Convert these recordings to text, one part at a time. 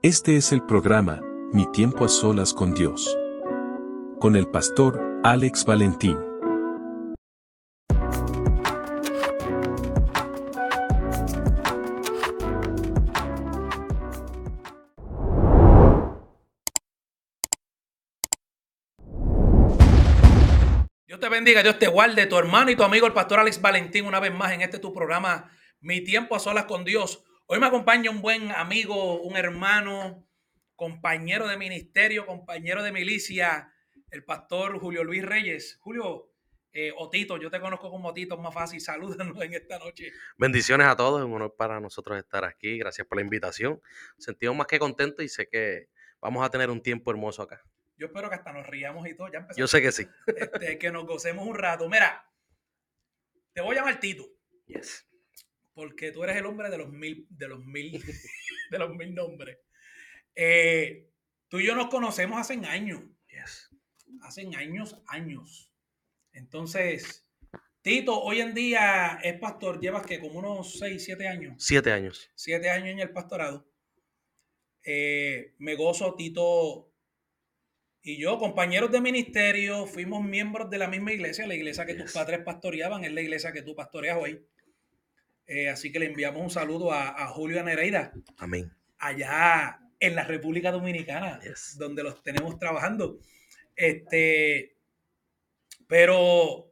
Este es el programa, Mi tiempo a solas con Dios. Con el pastor, Alex Valentín. Dios te bendiga, Dios te guarde, tu hermano y tu amigo el pastor Alex Valentín, una vez más en este tu programa, Mi tiempo a solas con Dios. Hoy me acompaña un buen amigo, un hermano, compañero de ministerio, compañero de milicia, el pastor Julio Luis Reyes. Julio, eh, Otito, yo te conozco como Otito, es más fácil. Salúdanos en esta noche. Bendiciones a todos, es un honor para nosotros estar aquí. Gracias por la invitación. Sentimos más que contentos y sé que vamos a tener un tiempo hermoso acá. Yo espero que hasta nos riamos y todo. Ya Yo sé que sí. Este, que nos gocemos un rato. Mira, te voy a llamar Tito. Yes. Porque tú eres el hombre de los mil, de los mil, de los mil nombres. Eh, tú y yo nos conocemos hace años. Yes. Hace años, años. Entonces, Tito, hoy en día es pastor. Llevas que como unos 6, 7 años. Siete años. Siete años en el pastorado. Eh, me gozo, Tito y yo, compañeros de ministerio, fuimos miembros de la misma iglesia, la iglesia que tus padres pastoreaban, es la iglesia que tú pastoreas hoy. Eh, así que le enviamos un saludo a, a Julio Nereida, Amén. allá en la República Dominicana, Yes. donde los tenemos trabajando. Este, pero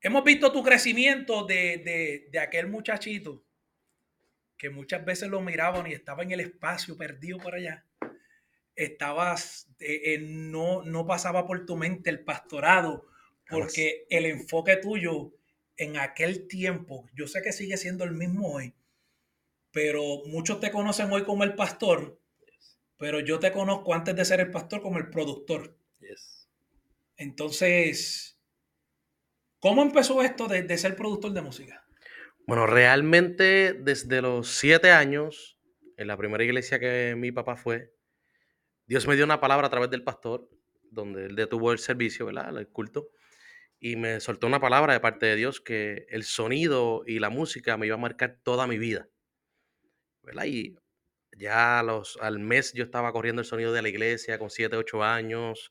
hemos visto tu crecimiento de, de- de aquel muchachito que muchas veces lo miraban y estaba en el espacio perdido por allá. Estabas, eh, eh, no, no pasaba por tu mente el pastorado, porque el enfoque tuyo en aquel tiempo, yo sé que sigue siendo el mismo hoy, pero muchos te conocen hoy como el pastor, pero yo te conozco antes de ser el pastor como el productor. Yes. Entonces, ¿cómo empezó esto de, de ser productor de música? Bueno, realmente desde los siete años, en la primera iglesia que mi papá fue, Dios me dio una palabra a través del pastor, donde él detuvo el servicio, ¿verdad? El culto. Y me soltó una palabra de parte de Dios que el sonido y la música me iba a marcar toda mi vida. ¿verdad? Y ya los, al mes yo estaba corriendo el sonido de la iglesia con 7, 8 años.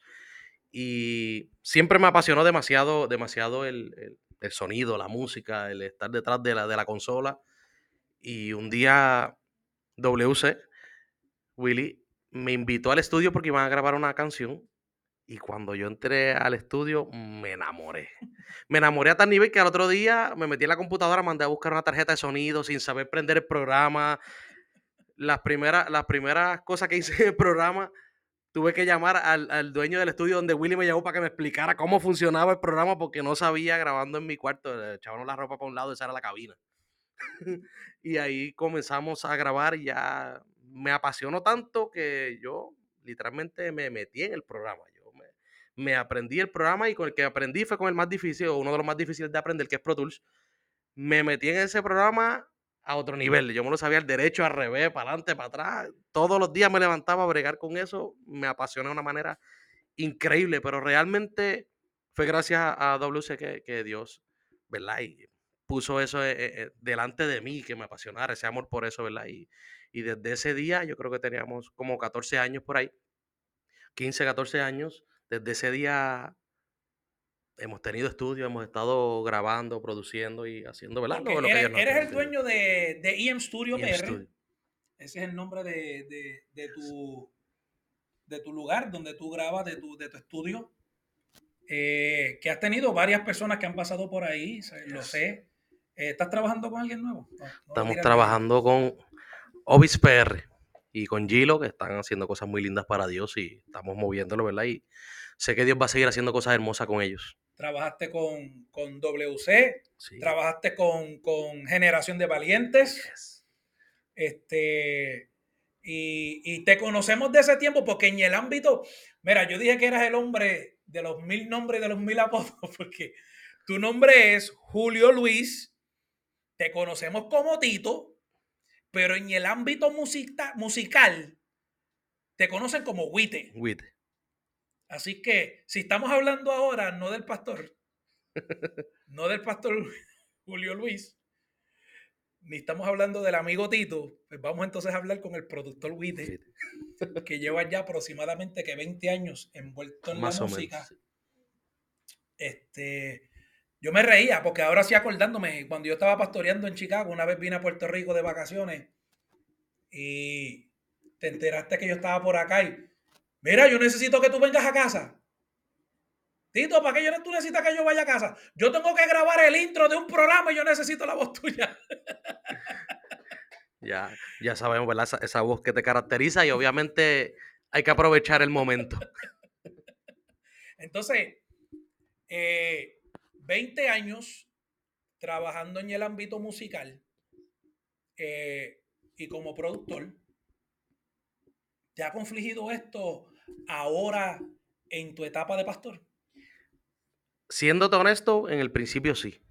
Y siempre me apasionó demasiado, demasiado el, el- el sonido, la música, el estar detrás de la, de la consola. Y un día WC, Willy, me invitó al estudio porque iban a grabar una canción. Y cuando yo entré al estudio, me enamoré. Me enamoré a tal nivel que al otro día me metí en la computadora, mandé a buscar una tarjeta de sonido sin saber prender el programa. Las primeras, las primeras cosas que hice en el programa, tuve que llamar al, al dueño del estudio donde Willy me llamó para que me explicara cómo funcionaba el programa porque no sabía grabando en mi cuarto. Echaban la ropa para un lado esa era la cabina. y ahí comenzamos a grabar y ya me apasionó tanto que yo literalmente me metí en el programa. Me, aprendí el programa y con el que aprendí fue con el más difícil, o uno de los más difíciles de aprender, que es Pro Tools. Me metí en ese programa a otro nivel. Yo me lo sabía al derecho, al revés, para adelante, para atrás. Todos los días me levantaba a bregar con eso. Me apasioné de una manera increíble, pero realmente fue gracias a WC que, que Dios, ¿verdad? Y puso eso eh, eh, delante de mí, que me apasionara, ese amor por eso, ¿verdad? Y, y desde ese día, yo creo que teníamos como 14 años por ahí, 15, 14 años, desde ese día hemos tenido estudios, hemos estado grabando, produciendo y haciendo, ¿verdad? Lo- que eres, el dueño de, de EM Studio Y PR. Ese es el nombre de, de- de tu, de tu lugar, donde tú grabas, de tu, de tu estudio. Eh, que has tenido varias personas que han pasado por ahí, lo sé. Eh, ¿Estás trabajando con alguien nuevo? No, no lo Estamos trabajando con Obis PR y con Gilo, que están haciendo cosas muy lindas para Dios y estamos moviéndolo, ¿verdad? Y sé que Dios va a seguir haciendo cosas hermosas con ellos. Trabajaste con, con WC, Sí. trabajaste con, con Generación de Valientes. Yes. Este, y, y te conocemos de ese tiempo porque en el ámbito, mira, yo dije que eras el hombre de los mil nombres y de los mil apodos, porque tu nombre es Julio Luis, te conocemos como Tito, pero en el ámbito musica- musical te conocen como Wite. With. Así que si estamos hablando ahora no del pastor, no del pastor Julio Luis, ni estamos hablando del amigo Tito, pues vamos entonces a hablar con el productor Wite. With. que llevas ya aproximadamente que 20 años envuelto en Más la música. menos. Este, yo me reía porque ahora sí acordándome, cuando yo estaba pastoreando en Chicago, una vez vine a Puerto Rico de vacaciones y te enteraste que yo estaba por acá y, mira, yo necesito que tú vengas a casa. Tito, ¿para qué yo, tú necesitas que yo vaya a casa? Yo tengo que grabar el intro de un programa y yo necesito la voz tuya. Ya, ya sabemos, ¿verdad? Esa, esa voz que te caracteriza y obviamente hay que aprovechar el momento. Entonces, eh, 20 años trabajando en el ámbito musical eh, y como productor, ¿te ha confligido esto ahora en tu etapa de pastor? Siéndote honesto, en el principio sí.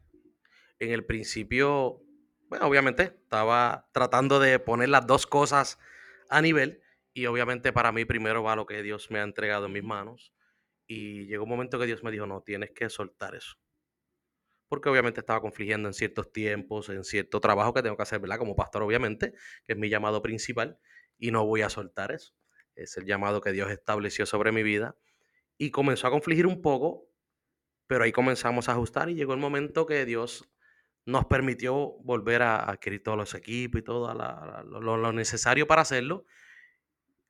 En el principio, bueno, obviamente estaba tratando de poner las dos cosas a nivel y obviamente para mí primero va lo que Dios me ha entregado en mis manos y llegó un momento que Dios me dijo, no, tienes que soltar eso. Porque obviamente estaba confligiendo en ciertos tiempos, en cierto trabajo que tengo que hacer, ¿verdad? Como pastor, obviamente, que es mi llamado principal y no voy a soltar eso. Es el llamado que Dios estableció sobre mi vida y comenzó a confligir un poco pero ahí comenzamos a ajustar y llegó el momento que Dios nos permitió volver a adquirir todos los equipos y todo lo, necesario para hacerlo,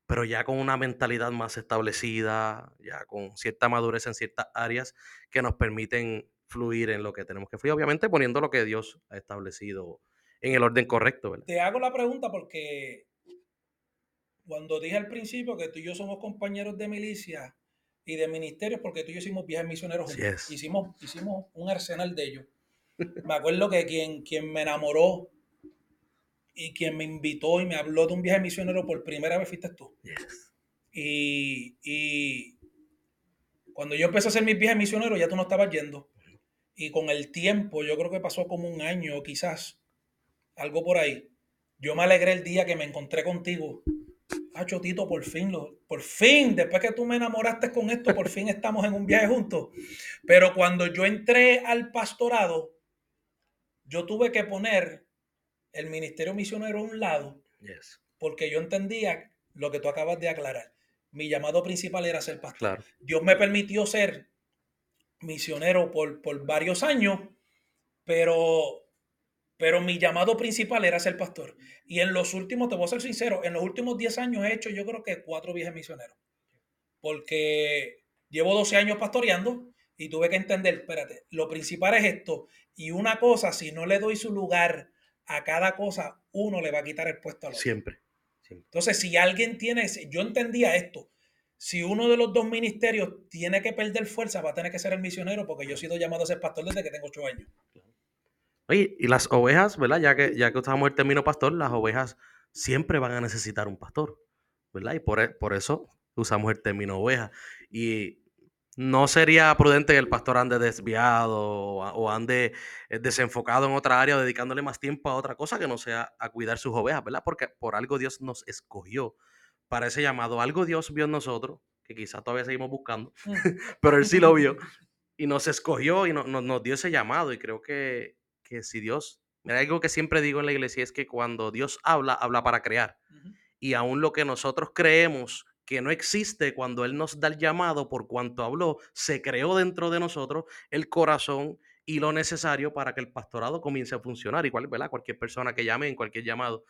pero ya con una mentalidad más establecida, ya con cierta madurez en ciertas áreas que nos permiten fluir en lo que tenemos que fluir, obviamente poniendo lo que Dios ha establecido en el orden correcto. Te hago la pregunta porque cuando dije al principio que tú y yo somos compañeros de milicia y de ministerios, porque tú y yo hicimos viajes misioneros juntos, es. hicimos, hicimos un arsenal de ellos. Me acuerdo que quien, quien me enamoró y quien me invitó y me habló de un viaje misionero por primera vez fuiste tú. Yes. Y, y cuando yo empecé a hacer mis viajes misioneros, ya tú no estabas yendo. Y con el tiempo, yo creo que pasó como un año, quizás, algo por ahí. Yo me alegré el día que me encontré contigo. Ah, Chotito, por fin, lo, por fin, después que tú me enamoraste con esto, por fin estamos en un viaje juntos. Pero cuando yo entré al pastorado, yo tuve que poner el ministerio misionero a un lado Yes. porque yo entendía lo que tú acabas de aclarar. Mi llamado principal era ser pastor. Claro. Dios me permitió ser misionero por, por varios años, pero, pero mi llamado principal era ser pastor. Y en los últimos, te voy a ser sincero, en los últimos 10 años he hecho yo creo que cuatro viajes misioneros. Porque llevo 12 años pastoreando y tuve que entender, espérate, lo principal es esto. Y una cosa, si no le doy su lugar a cada cosa, uno le va a quitar el puesto al otro. Siempre. Siempre. Entonces, si alguien tiene, yo entendía esto, si uno de los dos ministerios tiene que perder fuerza, va a tener que ser el misionero, porque yo he sido llamado a ser pastor desde que tengo ocho años. Oye, y las ovejas, ¿verdad? Ya que, ya que usamos el término pastor, las ovejas siempre van a necesitar un pastor, ¿verdad? Y por, e- por eso usamos el término oveja. Y no sería prudente que el pastor ande desviado o ande eh, desenfocado en otra área o dedicándole más tiempo a otra cosa que no sea a cuidar sus ovejas, ¿verdad? Porque por algo Dios nos escogió para ese llamado. Algo Dios vio en nosotros, que quizás todavía seguimos buscando, Mm. pero Él sí lo vio y nos escogió y no- no- nos dio ese llamado. Y creo que, que si Dios, mira, algo que siempre digo en la iglesia es que cuando Dios habla, habla para crear. Y aún lo que nosotros creemos que no existe, cuando Él nos da el llamado por cuanto habló, se creó dentro de nosotros el corazón y lo necesario para que el pastorado comience a funcionar. Igual, ¿verdad? Cualquier persona que llame en cualquier llamado.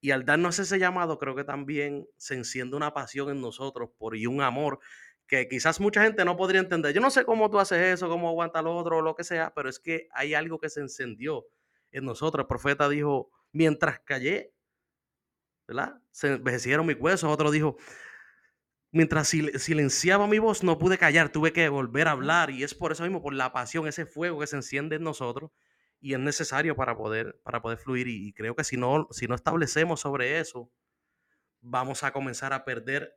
Y al darnos ese llamado, creo que también se enciende una pasión en nosotros por y un amor que quizás mucha gente no podría entender. Yo no sé cómo tú haces eso, cómo aguanta lo otro lo que sea, pero es que hay algo que se encendió en nosotros. El profeta dijo, mientras callé, ¿verdad? Se envejecieron mis huesos. Otro dijo, mientras sil- silenciaba mi voz, no pude callar, tuve que volver a hablar. Y es por eso mismo, por la pasión, ese fuego que se enciende en nosotros y es necesario para poder, para poder fluir. Y, y creo que si no, si no establecemos sobre eso, vamos a comenzar a perder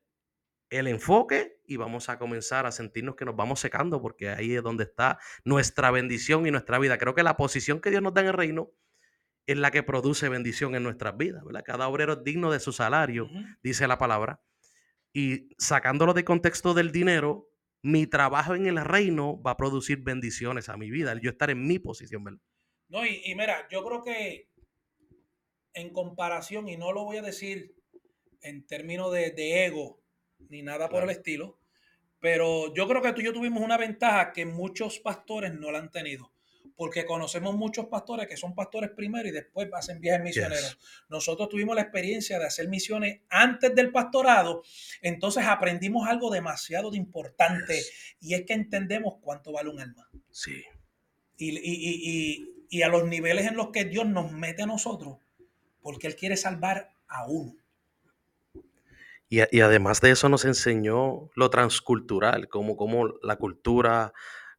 el enfoque y vamos a comenzar a sentirnos que nos vamos secando porque ahí es donde está nuestra bendición y nuestra vida. Creo que la posición que Dios nos da en el reino es la que produce bendición en nuestras vidas, ¿verdad? Cada obrero es digno de su salario, dice la palabra. Y sacándolo de contexto del dinero, mi trabajo en el reino va a producir bendiciones a mi vida, yo estar en mi posición, ¿verdad? No, y, y mira, yo creo que en comparación, y no lo voy a decir en términos de, de ego, ni nada por el estilo. Pero yo creo que tú y yo tuvimos una ventaja que muchos pastores no la han tenido. Porque conocemos muchos pastores que son pastores primero y después hacen viajes misioneros. Nosotros tuvimos la experiencia de hacer misiones antes del pastorado, entonces aprendimos algo demasiado importante y es que entendemos cuánto vale un alma. Sí. Y, y, y, y, a los niveles en los que Dios nos mete a nosotros, porque Él quiere salvar a uno. Y, y, además de eso nos enseñó lo transcultural, como, como la cultura,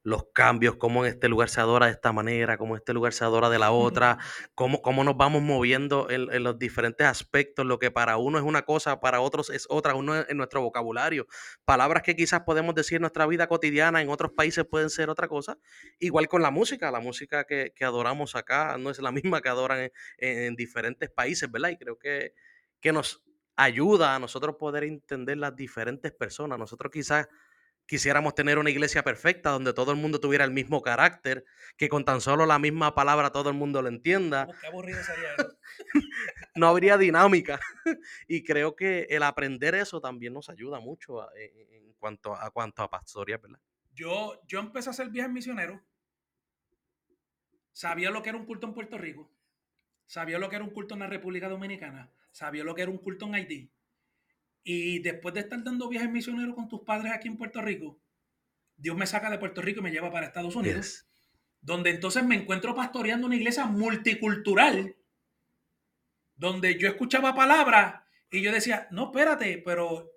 los cambios, cómo en este lugar se adora de esta manera, cómo en este lugar se adora de la otra, cómo, cómo nos vamos moviendo en, en, los diferentes aspectos, lo que para uno es una cosa, para otros es otra, uno en nuestro vocabulario. Palabras que quizás podemos decir en nuestra vida cotidiana, en otros países pueden ser otra cosa. Igual con la música, la música que, que adoramos acá no es la misma que adoran en, en diferentes países, ¿verdad? Y creo que, que nos ayuda a nosotros poder entender las diferentes personas. Nosotros quizás quisiéramos tener una iglesia perfecta donde todo el mundo tuviera el mismo carácter, que con tan solo la misma palabra todo el mundo lo entienda. Oh, qué aburrido sería eso. no habría dinámica. y creo que el aprender eso también nos ayuda mucho a, en, en, cuanto a, cuanto a pastoría, ¿verdad? Yo, yo empecé a hacer viajes misioneros. Sabía lo que era un culto en Puerto Rico. Sabía lo que era un culto en la República Dominicana sabía lo que era un culto en Haití. Y después de estar dando viajes misioneros con tus padres aquí en Puerto Rico, Dios me saca de Puerto Rico y me lleva para Estados Unidos, yes. donde entonces me encuentro pastoreando una iglesia multicultural, donde yo escuchaba palabras y yo decía, no, espérate, pero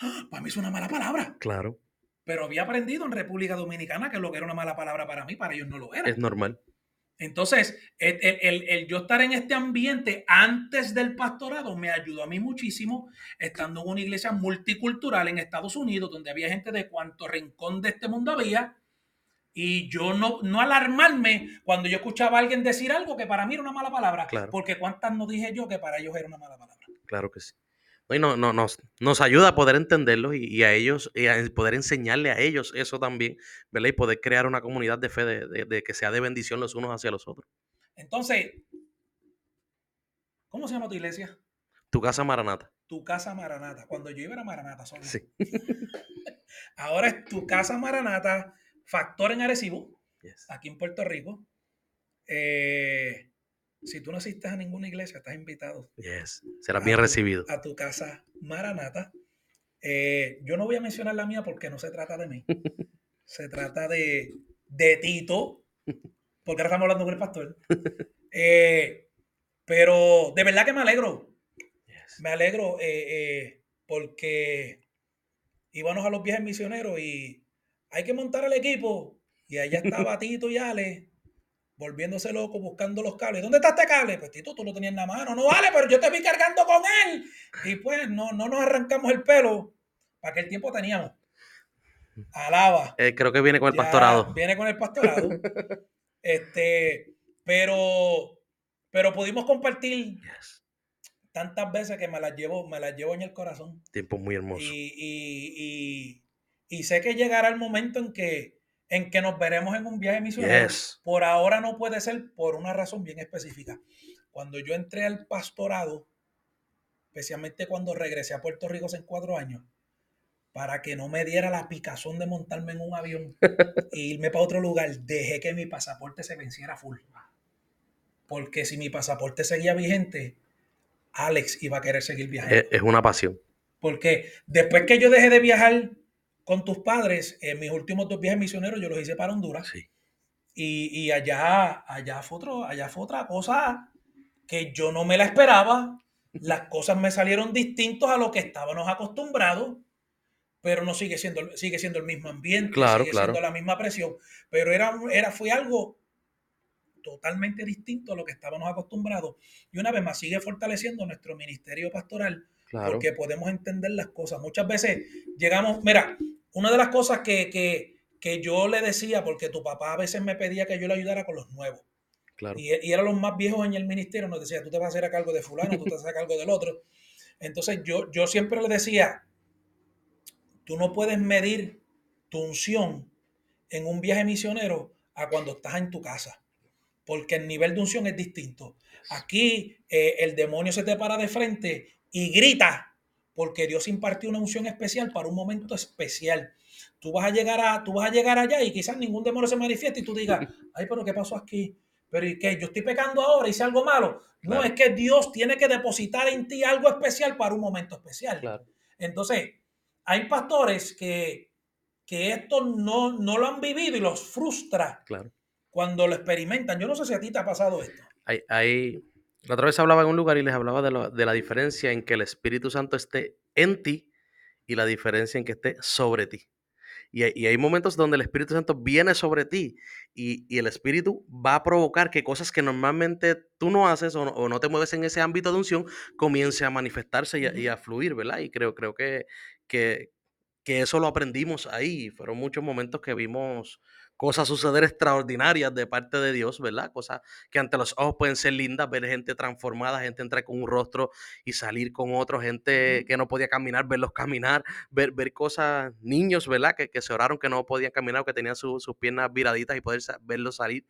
¡ah! para mí es una mala palabra. Claro. Pero había aprendido en República Dominicana que lo que era una mala palabra para mí, para ellos no lo era. Es normal. Entonces, el, el, el, yo estar en este ambiente antes del pastorado me ayudó a mí muchísimo, estando en una iglesia multicultural en Estados Unidos, donde había gente de cuanto rincón de este mundo había, y yo no, no alarmarme cuando yo escuchaba a alguien decir algo que para mí era una mala palabra, Claro. porque cuántas no dije yo que para ellos era una mala palabra. Claro que sí. Y no, no, nos, nos ayuda a poder entenderlos y, y a ellos, y a poder enseñarle a ellos eso también, ¿verdad? Y poder crear una comunidad de fe de, de- de que sea de bendición los unos hacia los otros. Entonces, ¿cómo se llama tu iglesia? Tu casa Maranata. Tu casa Maranata. Cuando yo iba era Maranata solo. Sí. Ahora es tu casa Maranata, factor en Arecibo, Yes. aquí en Puerto Rico. Eh, si tú no asistes a ninguna iglesia, estás invitado Yes. Serás bien tu- recibido. a tu casa Maranata. Eh, yo no voy a mencionar la mía porque no se trata de mí. se trata de, de Tito, porque ahora estamos hablando con el pastor. Eh, pero de verdad que me alegro. Yes. Me alegro eh, eh, porque íbamos a los viajes misioneros y hay que montar el equipo. Y allá estaba Tito y Ale volviéndose loco buscando los cables. ¿Dónde está este cable? Pues Tito, tú lo tenías en la mano. No vale, pero yo te vi cargando con él. Y pues no, no nos arrancamos el pelo. Para aquel tiempo teníamos. Alaba. Eh, creo que viene con el Ya pastorado. Viene con el pastorado. este, pero, pero pudimos compartir Yes. tantas veces que me las llevo, me las llevo en el corazón. Tiempo muy hermoso. Y, y, y, y sé que llegará el momento en que, en que nos veremos en un viaje misionero. Yes. Por ahora no puede ser por una razón bien específica. Cuando yo entré al pastorado, especialmente cuando regresé a Puerto Rico hace cuatro años, para que no me diera la picazón de montarme en un avión e irme para otro lugar, dejé que mi pasaporte se venciera full. Porque si mi pasaporte seguía vigente, Alex iba a querer seguir viajando. Es, es una pasión. Porque después que yo dejé de viajar con tus padres, en mis últimos dos viajes misioneros yo los hice para Honduras. Sí. Y, y allá, allá, fue otro, allá fue otra cosa que yo no me la esperaba. Las cosas me salieron distintos a lo que estábamos acostumbrados, pero no sigue siendo, sigue siendo el mismo ambiente, Claro, sigue claro. siendo la misma presión. Pero era, era, fue algo totalmente distinto a lo que estábamos acostumbrados. Y una vez más sigue fortaleciendo nuestro ministerio pastoral Claro. porque podemos entender las cosas. Muchas veces llegamos, mira, una de las cosas que, que, que yo le decía, porque tu papá a veces me pedía que yo le ayudara con los nuevos, Claro. y, y eran los más viejos en el ministerio, nos decía, tú te vas a hacer a cargo de fulano, tú te vas a hacer a cargo del otro. Entonces yo, yo siempre le decía, tú no puedes medir tu unción en un viaje misionero a cuando estás en tu casa, porque el nivel de unción es distinto. Aquí eh, el demonio se te para de frente y grita porque Dios impartió una unción especial para un momento especial. Tú vas a llegar a, tú vas a llegar allá y quizás ningún demonio se manifieste y tú digas, ay, pero ¿qué pasó aquí? Pero ¿y qué? Yo estoy pecando ahora, hice algo malo. No, Claro. es que Dios tiene que depositar en ti algo especial para un momento especial. Claro. Entonces, hay pastores que, que esto no, no lo han vivido y los frustra Claro. cuando lo experimentan. Yo no sé si a ti te ha pasado esto. Hay, hay- La otra vez hablaba en un lugar y les hablaba de, lo- de la diferencia en que el Espíritu Santo esté en ti y la diferencia en que esté sobre ti. Y hay, y hay momentos donde el Espíritu Santo viene sobre ti y, y el Espíritu va a provocar que cosas que normalmente tú no haces o no, o no te mueves en ese ámbito de unción comience a manifestarse y a, y a fluir, ¿verdad? Y creo, creo que, que, que eso lo aprendimos ahí. Fueron muchos momentos que vimos cosas suceder extraordinarias de parte de Dios, ¿verdad? Cosas que ante los ojos pueden ser lindas, ver gente transformada, gente entrar con un rostro y salir con otro, gente que no podía caminar, verlos caminar, ver, ver cosas, niños, ¿verdad? Que, que se oraron que no podían caminar, o que tenían su- sus piernas viraditas y poder verlos salir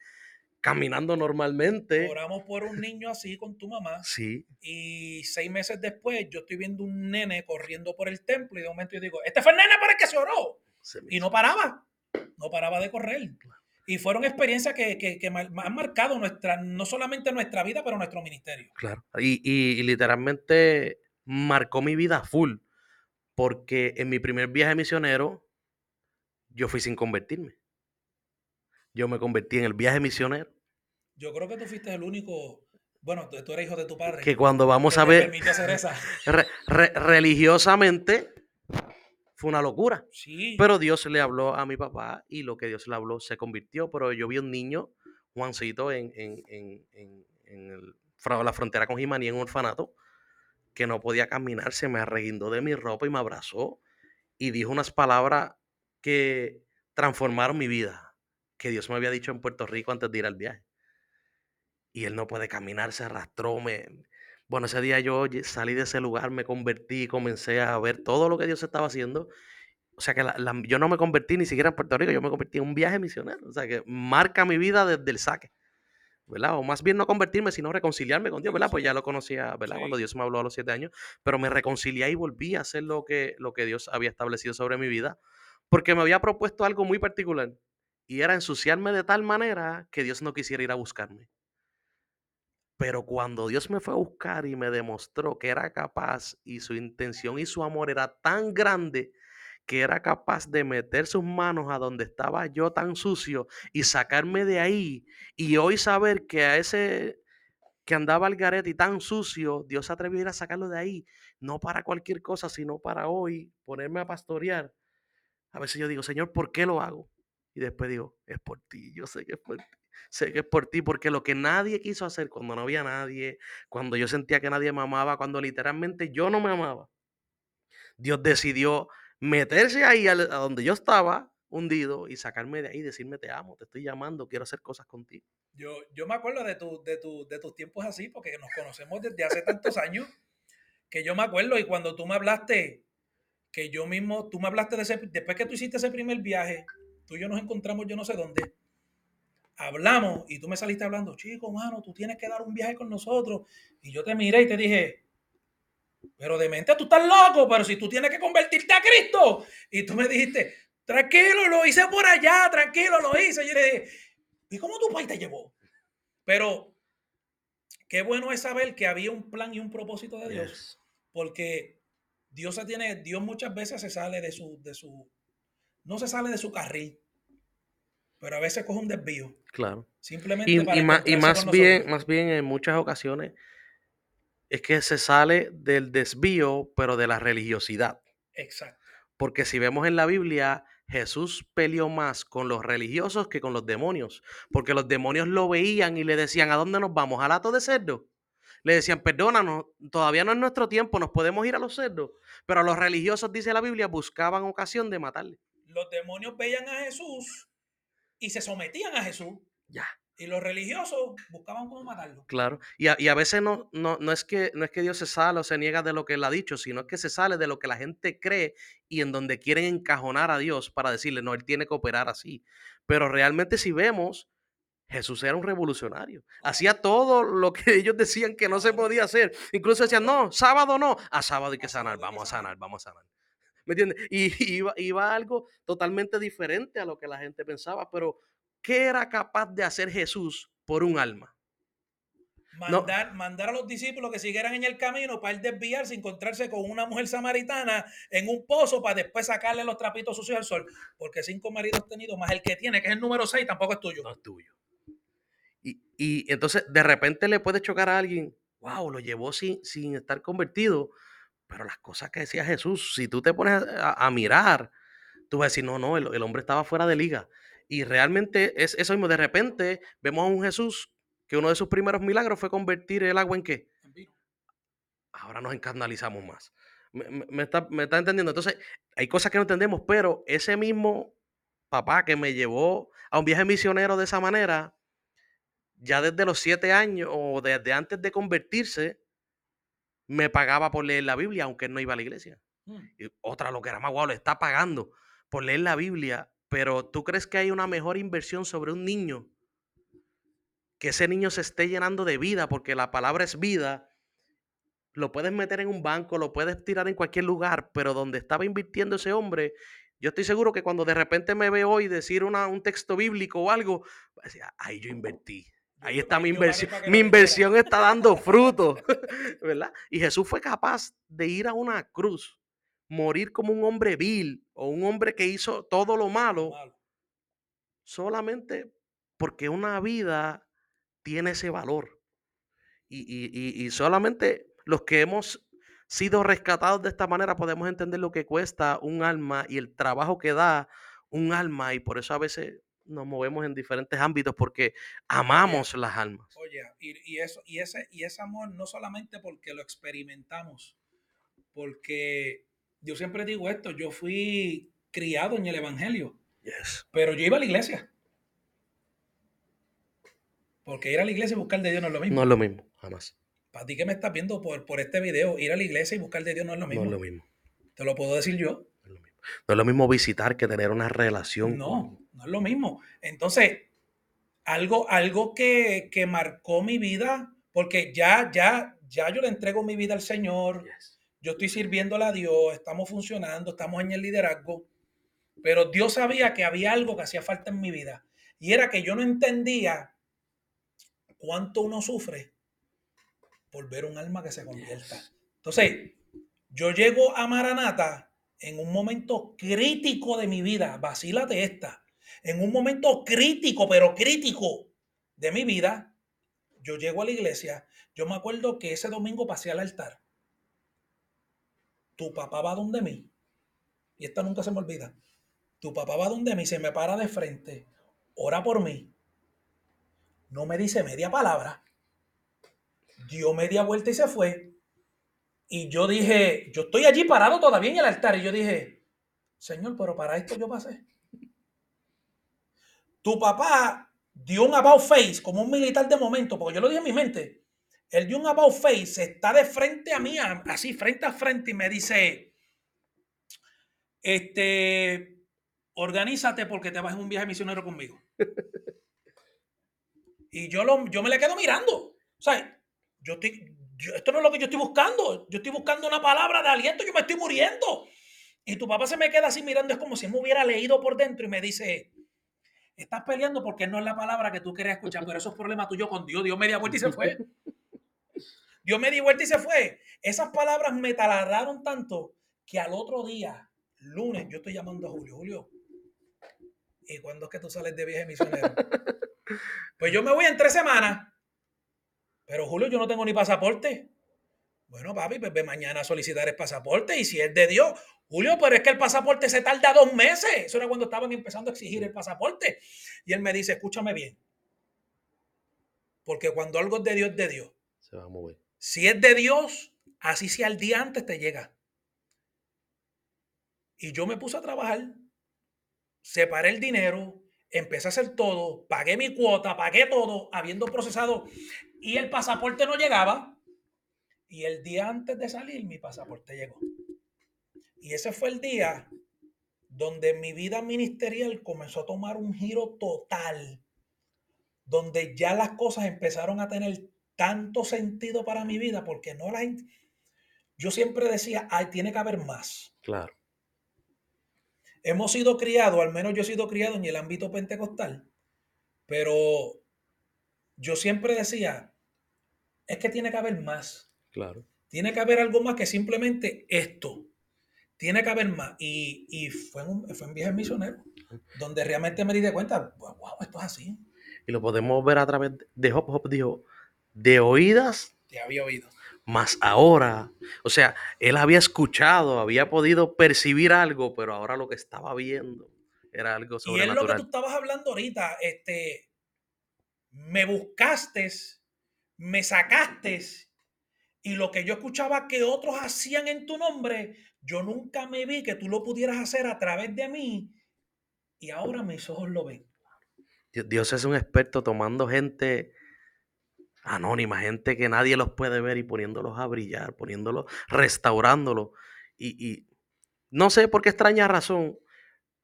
caminando normalmente. Oramos por un niño así con tu mamá Sí, y seis meses después yo estoy viendo un nene corriendo por el templo y de momento yo digo, este fue el nene por el que se oró. se Y no paraba, no paraba de correr. Y fueron experiencias que, que, que han marcado nuestra, no solamente nuestra vida, pero nuestro ministerio. Claro. Y, y- y literalmente marcó mi vida full. Porque en mi primer viaje misionero, yo fui sin convertirme. Yo me convertí en el viaje misionero. Yo creo que tú fuiste el único, bueno, tú, tú eres hijo de tu padre. Que cuando vamos que a ver hacer esa. re- re- religiosamente, fue una locura. Sí. Pero Dios le habló a mi papá y lo que Dios le habló se convirtió. Pero yo vi un niño, Juancito, en, en- en- en- el la frontera con Jimaní, en un orfanato, que no podía caminar, se me arreguindó de mi ropa y me abrazó y dijo unas palabras que transformaron mi vida, que Dios me había dicho en Puerto Rico antes de ir al viaje. Y él no puede caminar, se arrastró. Me... Bueno, ese día yo salí de ese lugar, me convertí, comencé a ver todo lo que Dios estaba haciendo. O sea que la- la- yo no me convertí ni siquiera en Puerto Rico, yo me convertí en un viaje misionero. O sea que marca mi vida desde el saque. ¿verdad? O más bien no convertirme, sino reconciliarme con Dios, ¿verdad? Pues ya lo conocía, ¿verdad? Cuando. Dios me habló a los siete años, pero me reconcilié y volví a hacer lo que, lo que Dios había establecido sobre mi vida, porque me había propuesto algo muy particular, y era ensuciarme de tal manera que Dios no quisiera ir a buscarme. Pero cuando Dios me fue a buscar y me demostró que era capaz y su intención y su amor era tan grande que era capaz de meter sus manos a donde estaba yo tan sucio y sacarme de ahí y hoy saber que a ese que andaba al garete y tan sucio, Dios se atrevió a ir a sacarlo de ahí, no para cualquier cosa, sino para hoy ponerme a pastorear. A veces yo digo, Señor, ¿por qué lo hago? Y después digo, es por ti, yo sé que es por ti. Sé que es por ti, porque lo que nadie quiso hacer cuando no había nadie, cuando yo sentía que nadie me amaba, cuando literalmente yo no me amaba, Dios decidió meterse ahí a donde yo estaba hundido y sacarme de ahí y decirme te amo, te estoy llamando, quiero hacer cosas contigo. Yo, yo me acuerdo de, tu, de, tu, de tus tiempos así, porque nos conocemos desde hace tantos años, que yo me acuerdo y cuando tú me hablaste, que yo mismo, tú me hablaste de ese, después que tú hiciste ese primer viaje, tú y yo nos encontramos yo no sé dónde, hablamos y tú me saliste hablando, chico, mano, tú tienes que dar un viaje con nosotros. Y yo te miré y te dije, pero de mente tú estás loco, pero si tú tienes que convertirte a Cristo. Y tú me dijiste, tranquilo, lo hice por allá, tranquilo, lo hice. Y yo le dije, ¿y cómo tu país te llevó? Pero qué bueno es saber que había un plan y un propósito de Dios, Yes. porque Dios se tiene, Dios muchas veces se sale de su, de su, no se sale de su carril, pero a veces coge un desvío, Claro. simplemente Y, para y ma- y más, bien, más bien en muchas ocasiones es que se sale del desvío, pero de la religiosidad. Exacto. Porque si vemos en la Biblia, Jesús peleó más con los religiosos que con los demonios. Porque los demonios lo veían y le decían, ¿a dónde nos vamos? ¿Al hato de cerdo? Le decían, perdónanos, todavía no es nuestro tiempo, nos podemos ir a los cerdos. Pero los religiosos, dice la Biblia, buscaban ocasión de matarle. Los demonios veían a Jesús y se sometían a Jesús. Ya. Y los religiosos buscaban cómo matarlo. Claro. Y a, y a veces no, no, no, es que, no es que Dios se sale o se niega de lo que él ha dicho, sino es que se sale de lo que la gente cree y en donde quieren encajonar a Dios para decirle, no, él tiene que operar así. Pero realmente si vemos, Jesús era un revolucionario. Hacía todo lo que ellos decían que no se podía hacer. Incluso decían, no, sábado no. A sábado hay que sanar, vamos a sanar, vamos a sanar. ¿Me entiendes? Y iba, iba algo totalmente diferente a lo que la gente pensaba. Pero, ¿qué era capaz de hacer Jesús por un alma? Mandar, mandar a los discípulos que siguieran en el camino para él desviarse, encontrarse con una mujer samaritana en un pozo para después sacarle los trapitos sucios al sol. Porque cinco maridos tenidos, más el que tiene, que es el número seis, tampoco es tuyo. No es tuyo. Y, y entonces de repente le puede chocar a alguien, wow, lo llevó sin, sin estar convertido. Pero las cosas que decía Jesús, si tú te pones a, a mirar, tú vas a decir, no, no, el, el, hombre estaba fuera de liga. Y realmente es eso mismo. De repente vemos a un Jesús que uno de sus primeros milagros fue convertir el agua en qué? En vino. Ahora nos escandalizamos más. Me, me, está, me, está, entendiendo. Entonces, hay cosas que no entendemos, pero ese mismo papá que me llevó a un viaje misionero de esa manera, ya desde los siete años o desde antes de convertirse, me pagaba por leer la Biblia, aunque él no iba a la iglesia. Mm. Y otra, lo que era más guau, le está pagando por leer la Biblia, pero ¿tú crees que hay una mejor inversión sobre un niño? que ese niño se esté llenando de vida, porque la palabra es vida, lo puedes meter en un banco, lo puedes tirar en cualquier lugar, pero donde estaba invirtiendo ese hombre, yo estoy seguro que cuando de repente me veo hoy decir una, un texto bíblico o algo, decía, ahí yo invertí. Ahí está mi inversión. Mi inversión está dando fruto, ¿verdad? Y Jesús fue capaz de ir a una cruz, morir como un hombre vil o un hombre que hizo todo lo malo, solamente porque una vida tiene ese valor. Y, y, y, solamente los que hemos sido rescatados de esta manera podemos entender lo que cuesta un alma y el trabajo que da un alma. Y por eso a veces nos movemos en diferentes ámbitos porque amamos las almas. Oye, y, eso, y, ese, y ese amor no solamente porque lo experimentamos, porque yo siempre digo esto, yo fui criado en el Evangelio, pero yo iba a la iglesia. Porque ir a la iglesia y buscar de Dios no es lo mismo. No es lo mismo, jamás. Para ti que me estás viendo por, por este video, ir a la iglesia y buscar de Dios no es lo mismo. No es lo mismo. Te lo puedo decir yo. No es lo mismo, visitar que tener una relación. No, no es lo mismo. Entonces, algo, algo que, que marcó mi vida, porque ya, ya, ya yo le entrego mi vida al Señor. Yo estoy sirviéndole a Dios, estamos funcionando, estamos en el liderazgo. Pero Dios sabía que había algo que hacía falta en mi vida. Y era que yo no entendía cuánto uno sufre por ver un alma que se convierta. Entonces, yo llego a Maranata en un momento crítico de mi vida, vacílate esta, en un momento crítico, pero crítico de mi vida, yo llego a la iglesia, yo me acuerdo que ese domingo pasé al altar. Tu papá va donde mí, y esta nunca se me olvida. Tu papá va donde mí, se me para de frente, ora por mí, no me dice media palabra, dio media vuelta y se fue. Y yo dije, yo estoy allí parado todavía en el altar. Y yo dije, Señor, pero para esto yo pasé. Tu papá dio un about face como un militar de momento, porque yo lo dije en mi mente. Él dio un about face, está de frente a mí, así frente a frente, y me dice, este, organízate porque te vas en un viaje misionero conmigo. Y yo, lo, yo me le quedo mirando. O sea, yo estoy, esto no es lo que yo estoy buscando. Yo estoy buscando una palabra de aliento. Yo me estoy muriendo. Y tu papá se me queda así mirando. Es como si me hubiera leído por dentro y me dice, estás peleando porque no es la palabra que tú querías escuchar, pero eso es problema tuyo con Dios. Dios media vuelta y se fue. Dios media vuelta y se fue. Esas palabras me taladraron tanto que al otro día, lunes, yo estoy llamando a Julio. Julio, ¿y cuándo es que tú sales de viaje misionero? Pues yo me voy en tres semanas. Pero Julio, yo no tengo ni pasaporte. Bueno, papi, pues ve mañana a solicitar el pasaporte y si es de Dios, Julio, pero es que el pasaporte se tarda dos meses. Eso era cuando estaban empezando a exigir el pasaporte. Y él me dice, escúchame bien. Porque cuando algo es de Dios, es de Dios. Se va a mover. Si es de Dios, así sea el día antes te llega. Y yo me puse a trabajar, separé el dinero, empecé a hacer todo, pagué mi cuota, pagué todo, habiendo procesado, y el pasaporte no llegaba. Y el día antes de salir, mi pasaporte llegó. Y ese fue el día donde mi vida ministerial comenzó a tomar un giro total. donde ya las cosas empezaron a tener tanto sentido para mi vida, porque no la... Yo siempre decía, ay, tiene que haber más. Claro. Hemos sido criados, al menos yo he sido criado en el ámbito pentecostal, pero yo siempre decía, es que tiene que haber más. Claro. Tiene que haber algo más que simplemente esto. Tiene que haber más. Y, y fue, en un, fue en viaje misionero, donde realmente me di de cuenta, wow, esto es así. Y lo podemos ver a través de Hop Hop dijo, de oídas. Te había oído. Más ahora, o sea, él había escuchado, había podido percibir algo, pero ahora lo que estaba viendo era algo sobrenatural. Y es lo que tú estabas hablando ahorita, este, me buscaste, me sacaste, y lo que yo escuchaba que otros hacían en tu nombre, yo nunca me vi que tú lo pudieras hacer a través de mí, y ahora mis ojos lo ven. Dios es un experto tomando gente anónima, gente que nadie los puede ver y poniéndolos a brillar, poniéndolos, restaurándolos. Y, y no sé por qué extraña razón,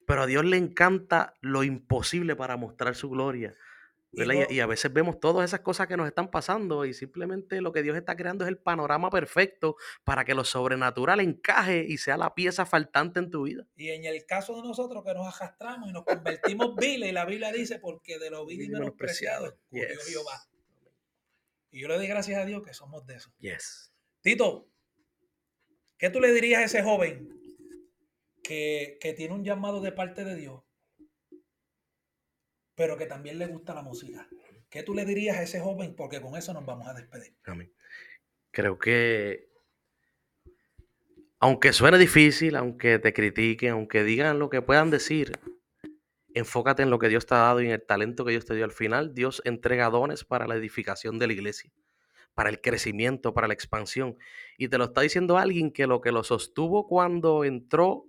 pero a Dios le encanta lo imposible para mostrar su gloria. Y, a veces vemos todas esas cosas que nos están pasando y simplemente lo que Dios está creando es el panorama perfecto para que lo sobrenatural encaje y sea la pieza faltante en tu vida. Y en el caso de nosotros que nos arrastramos y nos convertimos viles, y la Biblia dice, porque de lo vil y menospreciado, yes. Jehová. Y yo le doy gracias a Dios que somos de eso. Yes. Tito, ¿qué tú le dirías a ese joven que, que tiene un llamado de parte de Dios? Pero que también le gusta la música. ¿Qué tú le dirías a ese joven? Porque con eso nos vamos a despedir. Amén. Creo que, aunque suene difícil, aunque te critiquen, aunque digan lo que puedan decir, enfócate en lo que Dios te ha dado y en el talento que Dios te dio. Al final, Dios entrega dones para la edificación de la iglesia, para el crecimiento, para la expansión. Y te lo está diciendo alguien que lo que lo sostuvo cuando entró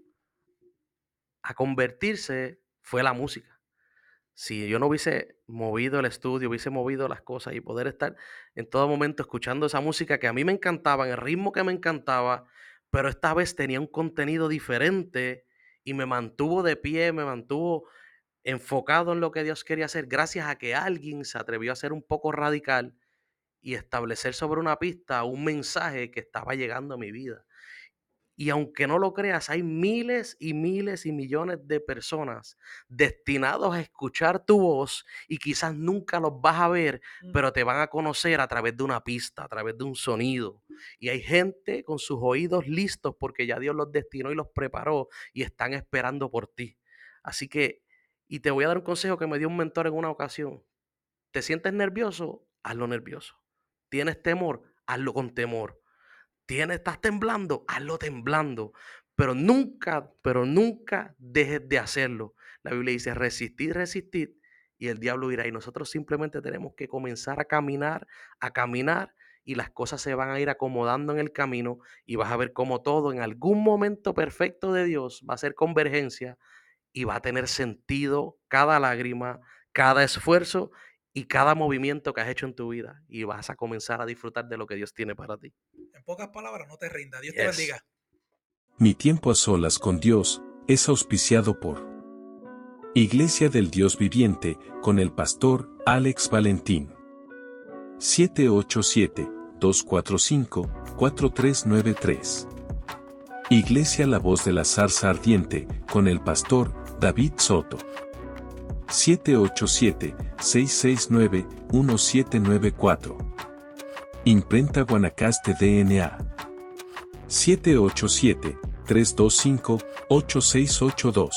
a convertirse fue la música si yo no hubiese movido el estudio, hubiese movido las cosas y poder estar en todo momento escuchando esa música que a mí me encantaba, en el ritmo que me encantaba, pero esta vez tenía un contenido diferente y me mantuvo de pie, me mantuvo enfocado en lo que Dios quería hacer, gracias a que alguien se atrevió a ser un poco radical y establecer sobre una pista un mensaje que estaba llegando a mi vida. Y aunque no lo creas, hay miles y miles y millones de personas destinados a escuchar tu voz y quizás nunca los vas a ver, mm. pero te van a conocer a través de una pista, a través de un sonido. Y hay gente con sus oídos listos porque ya Dios los destinó y los preparó y están esperando por ti. Así que, y te voy a dar un consejo que me dio un mentor en una ocasión. ¿Te sientes nervioso? Hazlo nervioso. ¿Tienes temor? Hazlo con temor tienes, estás temblando, hazlo temblando. Pero nunca, pero nunca dejes de hacerlo. La Biblia dice, resistir, resistir, y el diablo irá. Y nosotros simplemente tenemos que comenzar a caminar, a caminar, y las cosas se van a ir acomodando en el camino, y vas a ver cómo todo en algún momento perfecto de Dios va a ser convergencia, y va a tener sentido cada lágrima, cada esfuerzo y cada movimiento que has hecho en tu vida, y vas a comenzar a disfrutar de lo que Dios tiene para ti. En pocas palabras, no te rindas. Dios te bendiga. Mi tiempo a solas con Dios es auspiciado por Iglesia del Dios Viviente con el pastor Alex Valentín. 787-245-4393. Iglesia La Voz de la Zarza Ardiente con el pastor David Soto. 787-669-1794. Imprenta Guanacaste DNA. 787-325-8682.